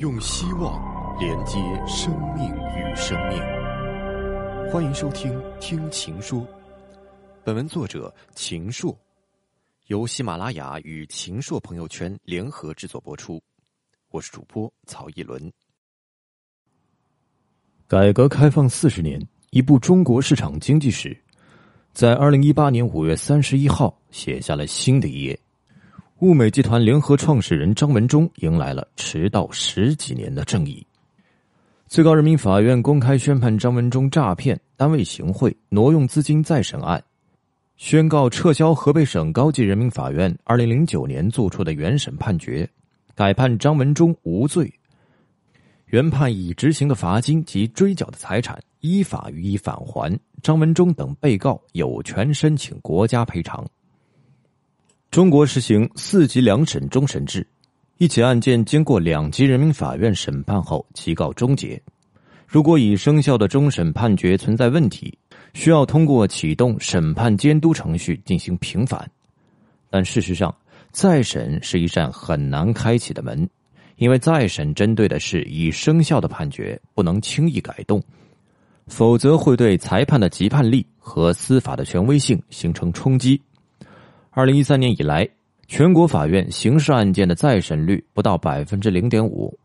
用希望连接生命与生命。欢迎收听《听情说》，本文作者秦朔，由喜马拉雅与秦朔朋友圈联合制作播出。我是主播曹一伦。改革开放四十年，一部中国市场经济史，在二零一八年五月三十一号写下了新的一页。物美集团联合创始人张文中迎来了迟到十几年的正义。最高人民法院公开宣判张文中诈骗、单位行贿、挪用资金再审案，宣告撤销河北省高级人民法院二零零九年作出的原审判决，改判张文中无罪。原判已执行的罚金及追缴的财产依法予以返还，张文中等被告有权申请国家赔偿。中国实行四级两审终审制，一起案件经过两级人民法院审判后即告终结。如果已生效的终审判决存在问题，需要通过启动审判监督程序进行平反。但事实上，再审是一扇很难开启的门，因为再审针对的是已生效的判决，不能轻易改动，否则会对裁判的急判力和司法的权威性形成冲击。二零一三年以来，全国法院刑事案件的再审率不到百分之零点五。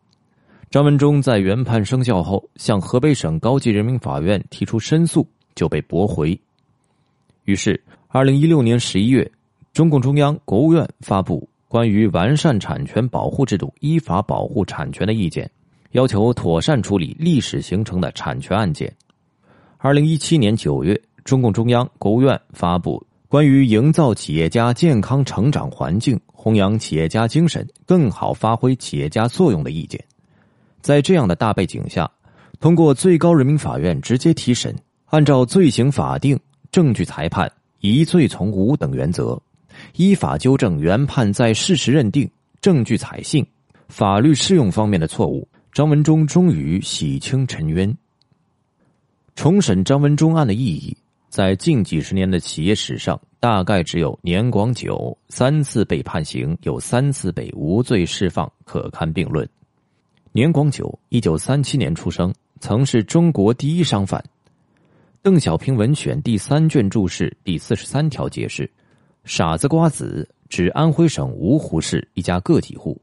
张文中在原判生效后向河北省高级人民法院提出申诉，就被驳回。于是，二零一六年十一月，中共中央、国务院发布关于完善产权保护制度、依法保护产权的意见，要求妥善处理历史形成的产权案件。二零一七年九月，中共中央、国务院发布。关于营造企业家健康成长环境、弘扬企业家精神、更好发挥企业家作用的意见，在这样的大背景下，通过最高人民法院直接提审，按照罪行法定、证据裁判、疑罪从无等原则，依法纠正原判在事实认定、证据采信、法律适用方面的错误，张文中终于洗清尘冤。重审张文中案的意义。在近几十年的企业史上，大概只有年广久三次被判刑，有三次被无罪释放，可堪并论。年广久，一九三七年出生，曾是中国第一商贩。邓小平文选第三卷注释第四十三条解释：“傻子瓜子指安徽省芜湖市一家个体户，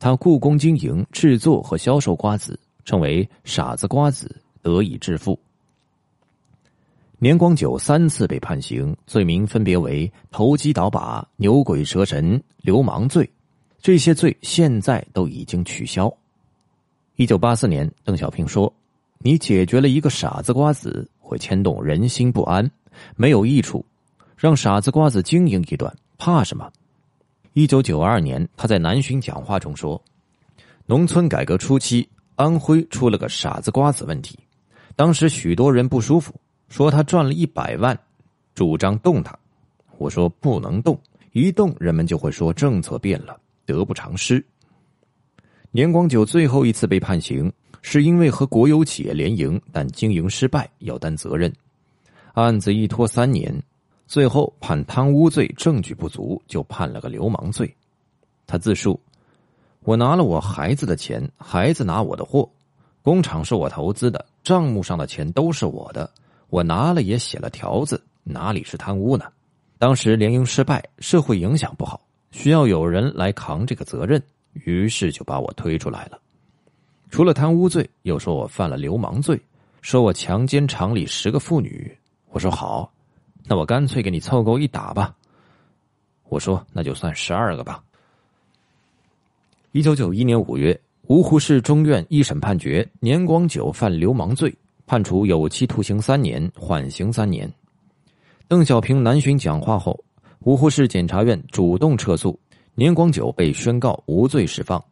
他雇工经营、制作和销售瓜子，称为傻子瓜子，得以致富。”年光久三次被判刑，罪名分别为投机倒把、牛鬼蛇神、流氓罪。这些罪现在都已经取消。一九八四年，邓小平说：“你解决了一个傻子瓜子，会牵动人心不安，没有益处。让傻子瓜子经营一段，怕什么？”一九九二年，他在南巡讲话中说：“农村改革初期，安徽出了个傻子瓜子问题，当时许多人不舒服。”说他赚了一百万，主张动他。我说不能动，一动人们就会说政策变了，得不偿失。年广久最后一次被判刑，是因为和国有企业联营，但经营失败，要担责任。案子一拖三年，最后判贪污罪，证据不足，就判了个流氓罪。他自述：我拿了我孩子的钱，孩子拿我的货，工厂是我投资的，账目上的钱都是我的。我拿了也写了条子，哪里是贪污呢？当时联营失败，社会影响不好，需要有人来扛这个责任，于是就把我推出来了。除了贪污罪，又说我犯了流氓罪，说我强奸厂里十个妇女。我说好，那我干脆给你凑够一打吧。我说那就算十二个吧。一九九一年五月，芜湖市中院一审判决年广久犯流氓罪。判处有期徒刑三年，缓刑三年。邓小平南巡讲话后，芜湖市检察院主动撤诉，年广久被宣告无罪释放。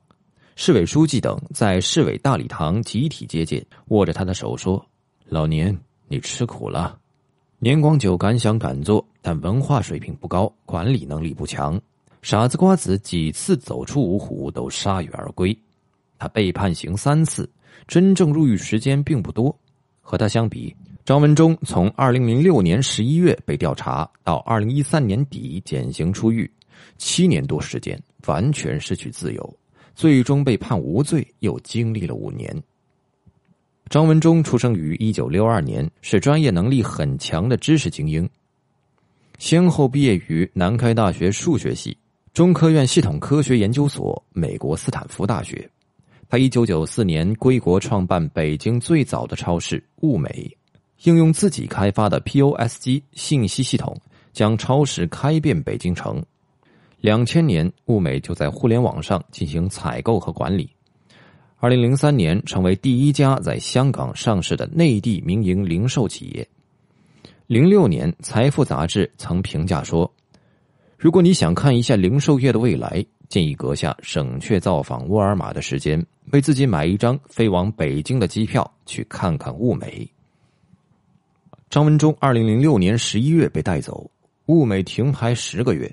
市委书记等在市委大礼堂集体接见，握着他的手说：“老年，你吃苦了。”年广久敢想敢做，但文化水平不高，管理能力不强。傻子瓜子几次走出芜湖都铩羽而归。他被判刑三次，真正入狱时间并不多。和他相比，张文中从二零零六年十一月被调查到二零一三年底减刑出狱，七年多时间完全失去自由，最终被判无罪，又经历了五年。张文忠出生于一九六二年，是专业能力很强的知识精英，先后毕业于南开大学数学系、中科院系统科学研究所、美国斯坦福大学。他一九九四年归国，创办北京最早的超市物美，应用自己开发的 POS 机信息系统，将超市开遍北京城。两千年，物美就在互联网上进行采购和管理。二零零三年，成为第一家在香港上市的内地民营零售企业。零六年，《财富》杂志曾评价说：“如果你想看一下零售业的未来，建议阁下省却造访沃尔玛的时间，为自己买一张飞往北京的机票，去看看物美。”张文忠二零零六年十一月被带走，物美停牌十个月。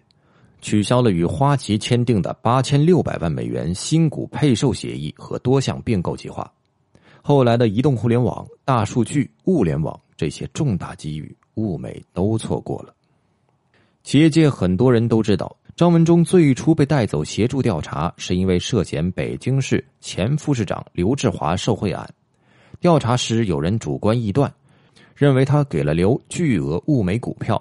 取消了与花旗签订的八千六百万美元新股配售协议和多项并购计划，后来的移动互联网、大数据、物联网这些重大机遇，物美都错过了。企业界很多人都知道，张文忠最初被带走协助调查，是因为涉嫌北京市前副市长刘志华受贿案。调查时有人主观臆断，认为他给了刘巨额物美股票。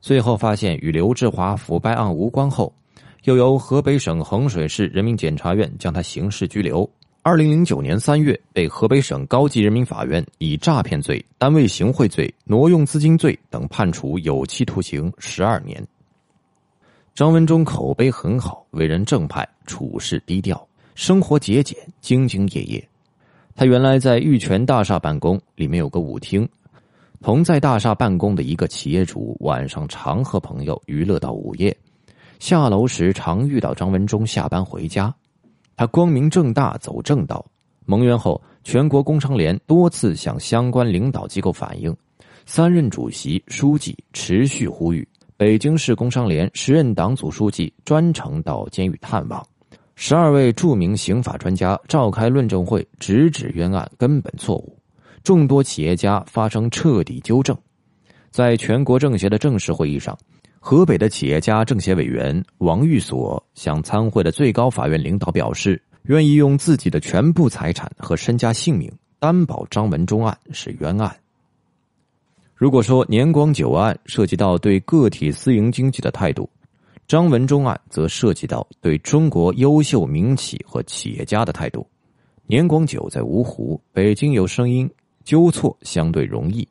最后发现与刘志华腐败案无关后，又由河北省衡水市人民检察院将他刑事拘留。二零零九年三月，被河北省高级人民法院以诈骗罪、单位行贿罪、挪用资金罪等判处有期徒刑十二年。张文忠口碑很好，为人正派，处事低调，生活节俭，兢兢业业。他原来在玉泉大厦办公，里面有个舞厅。同在大厦办公的一个企业主，晚上常和朋友娱乐到午夜，下楼时常遇到张文忠下班回家。他光明正大走正道。蒙冤后，全国工商联多次向相关领导机构反映，三任主席、书记持续呼吁。北京市工商联时任党组书记专程到监狱探望，十二位著名刑法专家召开论证会，直指冤案根本错误。众多企业家发生彻底纠正，在全国政协的正式会议上，河北的企业家政协委员王玉锁向参会的最高法院领导表示，愿意用自己的全部财产和身家性命担保张文忠案是冤案。如果说年广久案涉及到对个体私营经济的态度，张文忠案则涉及到对中国优秀民企和企业家的态度。年广久在芜湖，北京有声音。纠错相对容易，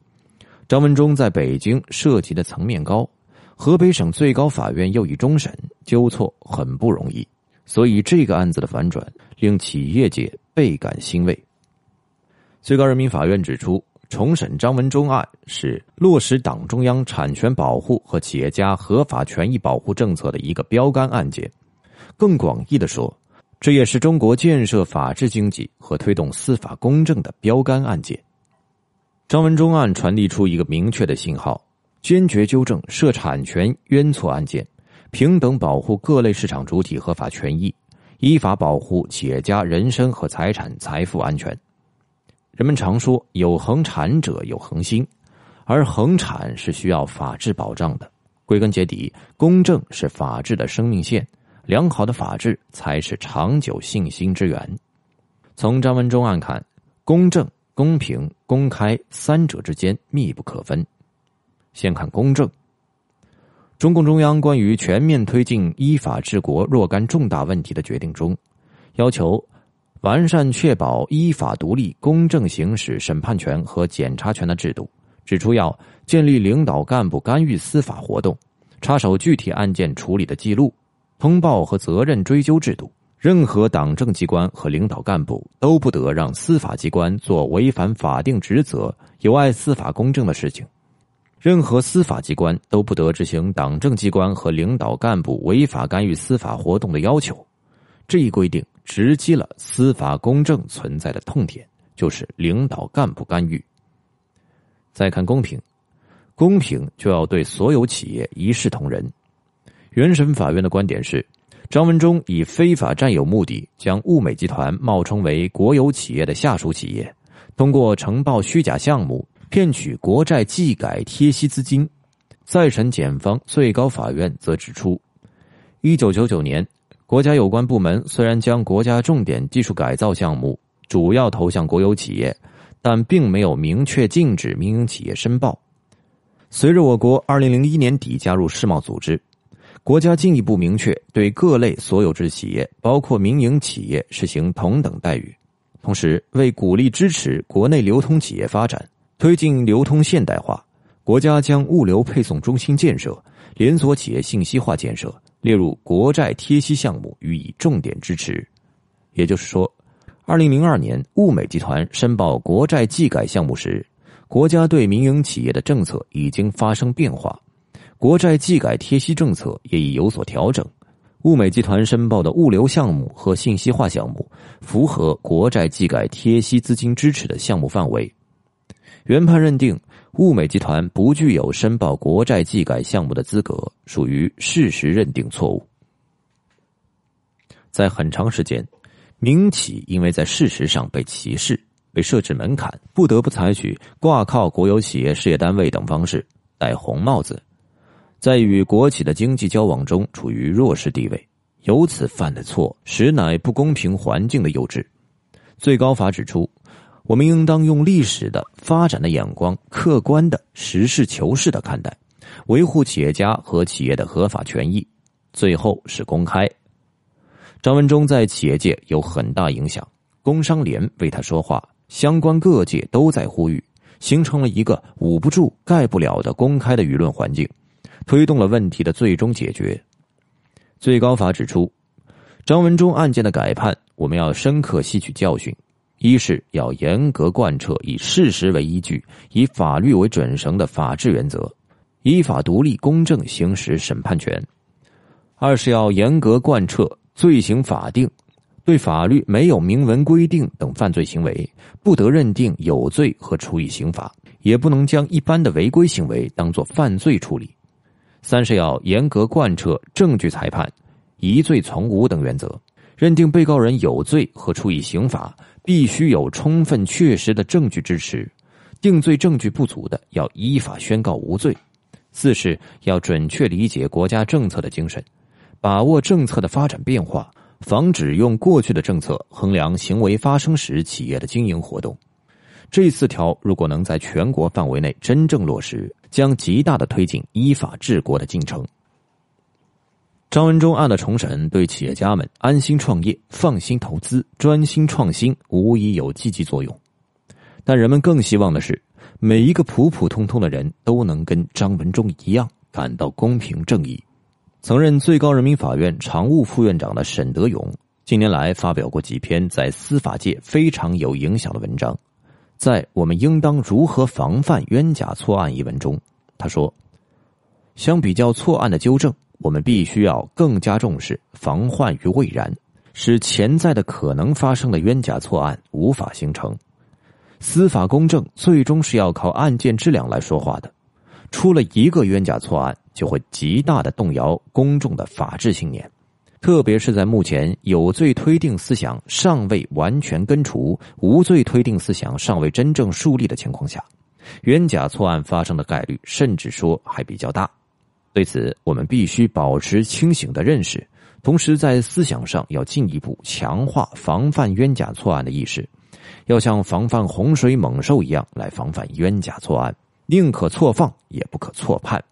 张文忠在北京涉及的层面高，河北省最高法院又已终审，纠错很不容易，所以这个案子的反转令企业界倍感欣慰。最高人民法院指出，重审张文忠案是落实党中央产权保护和企业家合法权益保护政策的一个标杆案件，更广义的说，这也是中国建设法治经济和推动司法公正的标杆案件。张文忠案传递出一个明确的信号：坚决纠正涉产权冤错案件，平等保护各类市场主体合法权益，依法保护企业家人身和财产财富安全。人们常说“有恒产者有恒心”，而恒产是需要法治保障的。归根结底，公正是法治的生命线，良好的法治才是长久信心之源。从张文忠案看，公正。公平、公开三者之间密不可分。先看公正。中共中央关于全面推进依法治国若干重大问题的决定中，要求完善确保依法独立、公正行使审判权和检察权的制度，指出要建立领导干部干预司法活动、插手具体案件处理的记录、通报和责任追究制度。任何党政机关和领导干部都不得让司法机关做违反法定职责、有碍司法公正的事情；任何司法机关都不得执行党政机关和领导干部违法干预司法活动的要求。这一规定直击了司法公正存在的痛点，就是领导干部干预。再看公平，公平就要对所有企业一视同仁。原审法院的观点是。张文忠以非法占有目的，将物美集团冒充为国有企业的下属企业，通过呈报虚假项目骗取国债技改贴息资金。再审检方最高法院则指出，一九九九年，国家有关部门虽然将国家重点技术改造项目主要投向国有企业，但并没有明确禁止民营企业申报。随着我国二零零一年底加入世贸组织，国家进一步明确对各类所有制企业，包括民营企业实行同等待遇。同时，为鼓励支持国内流通企业发展，推进流通现代化，国家将物流配送中心建设、连锁企业信息化建设列入国债贴息项目予以重点支持。也就是说，二零零二年物美集团申报国债技改项目时，国家对民营企业的政策已经发生变化，国债技改贴息政策也已有所调整。物美集团申报的物流项目和信息化项目符合国债技改贴息资金支持的项目范围。原判认定物美集团不具有申报国债技改项目的资格，属于事实认定错误。在很长时间，民企因为在事实上被歧视、被设置门槛，不得不采取挂靠国有企业事业单位等方式戴红帽子。在与国企的经济交往中处于弱势地位，由此犯的错实乃不公平环境的幼稚。最高法指出，我们应当用历史的发展的眼光，客观的实事求是的看待，维护企业家和企业的合法权益。最后是公开。张文中在企业界有很大影响，工商联为他说话，相关各界都在呼吁，形成了一个捂不住、盖不了的公开的舆论环境。推动了问题的最终解决。最高法指出，张文中案件的改判，我们要深刻吸取教训：一是要严格贯彻以事实为依据、以法律为准绳的法治原则，依法独立公正行使审判权；二是要严格贯彻罪行法定，对法律没有明文规定等犯罪行为，不得认定有罪和处以刑罚，也不能将一般的违规行为当作犯罪处理。三是要严格贯彻证据裁判、疑罪从无等原则，认定被告人有罪和处以刑罚，必须有充分确实的证据支持；定罪证据不足的，要依法宣告无罪。四是要准确理解国家政策的精神，把握政策的发展变化，防止用过去的政策衡量行为发生时企业的经营活动。这四条如果能在全国范围内真正落实，将极大的推进依法治国的进程。张文中案的重审对企业家们安心创业、放心投资、专心创新无疑有积极作用，但人们更希望的是，每一个普普通通的人都能跟张文中一样感到公平正义。曾任最高人民法院常务副院长的沈德勇，近年来发表过几篇在司法界非常有影响的文章。在我们应当如何防范冤假错案一文中，他说：“相比较错案的纠正，我们必须要更加重视防患于未然，使潜在的可能发生的冤假错案无法形成。司法公正最终是要靠案件质量来说话的，出了一个冤假错案，就会极大的动摇公众的法治信念。”特别是在目前有罪推定思想尚未完全根除、无罪推定思想尚未真正树立的情况下，冤假错案发生的概率甚至说还比较大。对此，我们必须保持清醒的认识，同时在思想上要进一步强化防范冤假错案的意识，要像防范洪水猛兽一样来防范冤假错案，宁可错放也不可错判。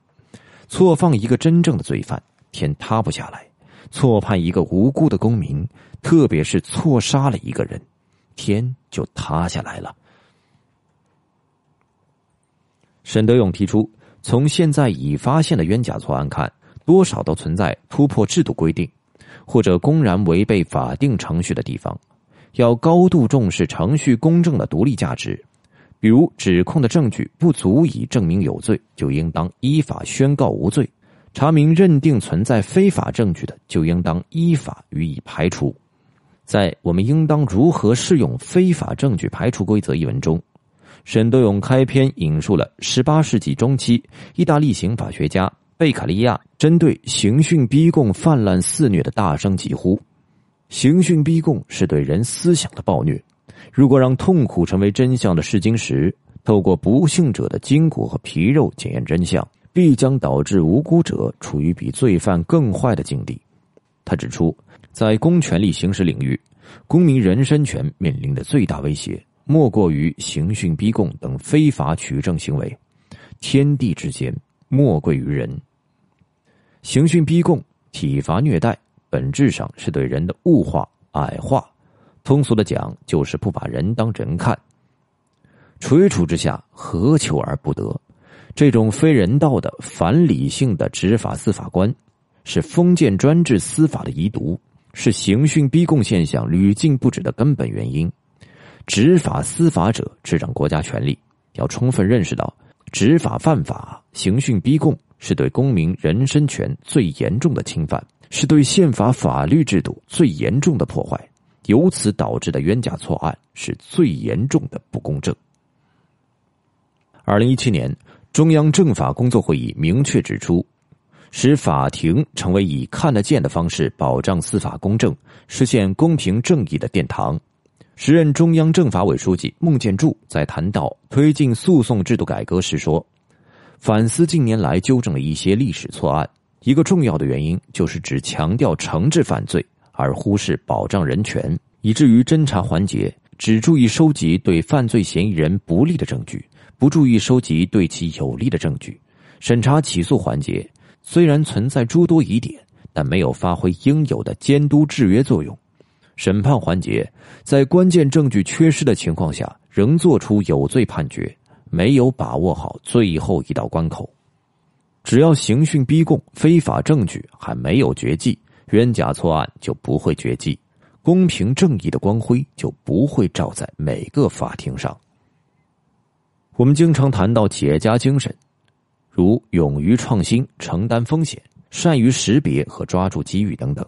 错放一个真正的罪犯，天塌不下来。错判一个无辜的公民，特别是错杀了一个人，天就塌下来了。沈德勇提出，从现在已发现的冤假错案看，多少都存在突破制度规定，或者公然违背法定程序的地方，要高度重视程序公正的独立价值。比如，指控的证据不足以证明有罪，就应当依法宣告无罪。查明认定存在非法证据的，就应当依法予以排除。在我们应当如何适用非法证据排除规则一文中，沈德勇开篇引述了十八世纪中期意大利刑法学家贝卡利亚针对刑讯逼供泛滥肆虐的大声疾呼：“刑讯逼供是对人思想的暴虐。如果让痛苦成为真相的试金石，透过不幸者的筋骨和皮肉检验真相。”必将导致无辜者处于比罪犯更坏的境地。他指出，在公权力行使领域，公民人身权面临的最大威胁，莫过于刑讯逼供等非法取证行为。天地之间，莫贵于人。刑讯逼供、体罚虐待，本质上是对人的物化、矮化。通俗的讲，就是不把人当人看。垂楚之下，何求而不得？这种非人道的、反理性的执法司法观，是封建专制司法的遗毒，是刑讯逼供现象屡禁不止的根本原因。执法司法者执掌国家权力，要充分认识到，执法犯法、刑讯逼供是对公民人身权最严重的侵犯，是对宪法法律制度最严重的破坏。由此导致的冤假错案是最严重的不公正。二零一七年，中央政法工作会议明确指出，使法庭成为以看得见的方式保障司法公正、实现公平正义的殿堂。时任中央政法委书记孟建柱在谈到推进诉讼制度改革时说：“反思近年来纠正了一些历史错案，一个重要的原因就是只强调惩治犯罪。”而忽视保障人权，以至于侦查环节只注意收集对犯罪嫌疑人不利的证据，不注意收集对其有利的证据。审查起诉环节虽然存在诸多疑点，但没有发挥应有的监督制约作用。审判环节在关键证据缺失的情况下，仍作出有罪判决，没有把握好最后一道关口。只要刑讯逼供、非法证据还没有绝迹。冤假错案就不会绝迹，公平正义的光辉就不会照在每个法庭上。我们经常谈到企业家精神，如勇于创新、承担风险、善于识别和抓住机遇等等。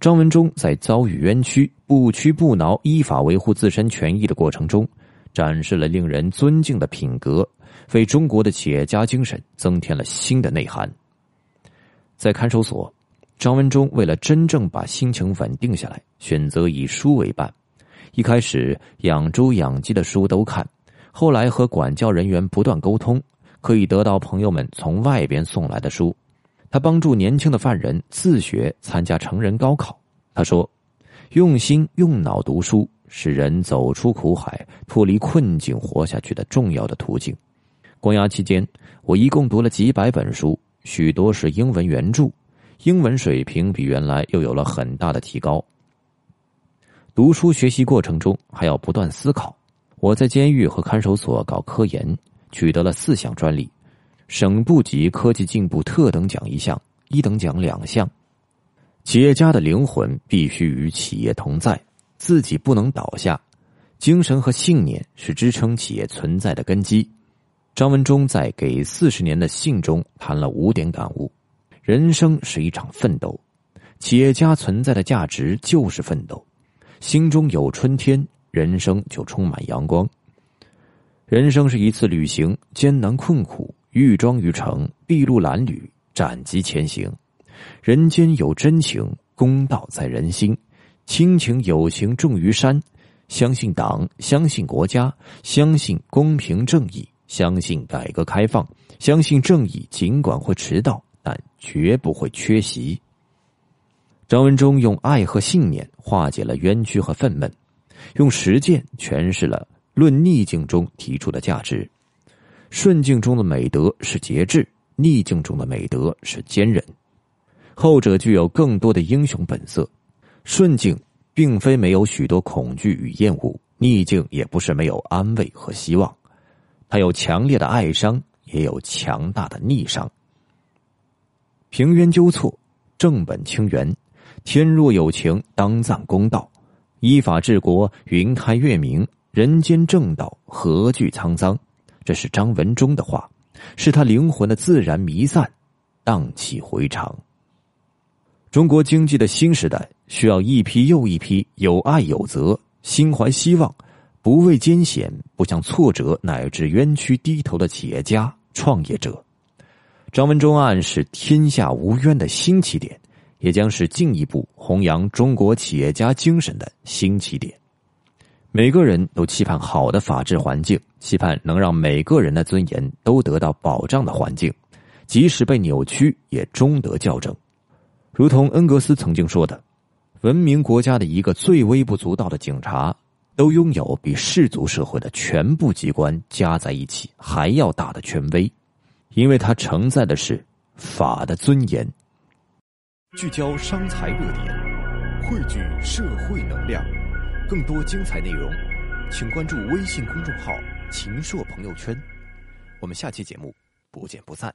张文忠在遭遇冤屈、不屈不挠、依法维护自身权益的过程中，展示了令人尊敬的品格，为中国的企业家精神增添了新的内涵。在看守所。张文忠为了真正把心情稳定下来，选择以书为伴。一开始养猪养鸡的书都看，后来和管教人员不断沟通，可以得到朋友们从外边送来的书。他帮助年轻的犯人自学参加成人高考。他说：“用心用脑读书是人走出苦海、脱离困境、活下去的重要的途径。”关押期间，我一共读了几百本书，许多是英文原著。英文水平比原来又有了很大的提高。读书学习过程中还要不断思考。我在监狱和看守所搞科研，取得了四项专利，省部级科技进步特等奖一项，一等奖两项。企业家的灵魂必须与企业同在，自己不能倒下。精神和信念是支撑企业存在的根基。张文忠在给四十年的信中谈了五点感悟。人生是一场奋斗，企业家存在的价值就是奋斗。心中有春天，人生就充满阳光。人生是一次旅行，艰难困苦，玉桩于成，筚路蓝缕，斩棘前行。人间有真情，公道在人心，亲情友情重于山。相信党，相信国家，相信公平正义，相信改革开放，相信正义，尽管会迟到。但绝不会缺席。张文忠用爱和信念化解了冤屈和愤懑，用实践诠释了《论逆境》中提出的价值：顺境中的美德是节制，逆境中的美德是坚韧。后者具有更多的英雄本色。顺境并非没有许多恐惧与厌恶，逆境也不是没有安慰和希望。它有强烈的爱伤，也有强大的逆伤。平冤纠错，正本清源。天若有情，当葬公道。依法治国，云开月明。人间正道，何惧沧桑？这是张文忠的话，是他灵魂的自然弥散，荡气回肠。中国经济的新时代，需要一批又一批有爱有责、心怀希望、不畏艰险、不向挫折乃至冤屈低头的企业家、创业者。张文忠案是天下无冤的新起点，也将是进一步弘扬中国企业家精神的新起点。每个人都期盼好的法治环境，期盼能让每个人的尊严都得到保障的环境，即使被扭曲，也终得校正。如同恩格斯曾经说的：“文明国家的一个最微不足道的警察，都拥有比氏族社会的全部机关加在一起还要大的权威，因为它承载的是法的尊严。聚焦商财热点，汇聚社会能量，更多精彩内容，请关注微信公众号“秦朔朋友圈”。我们下期节目不见不散。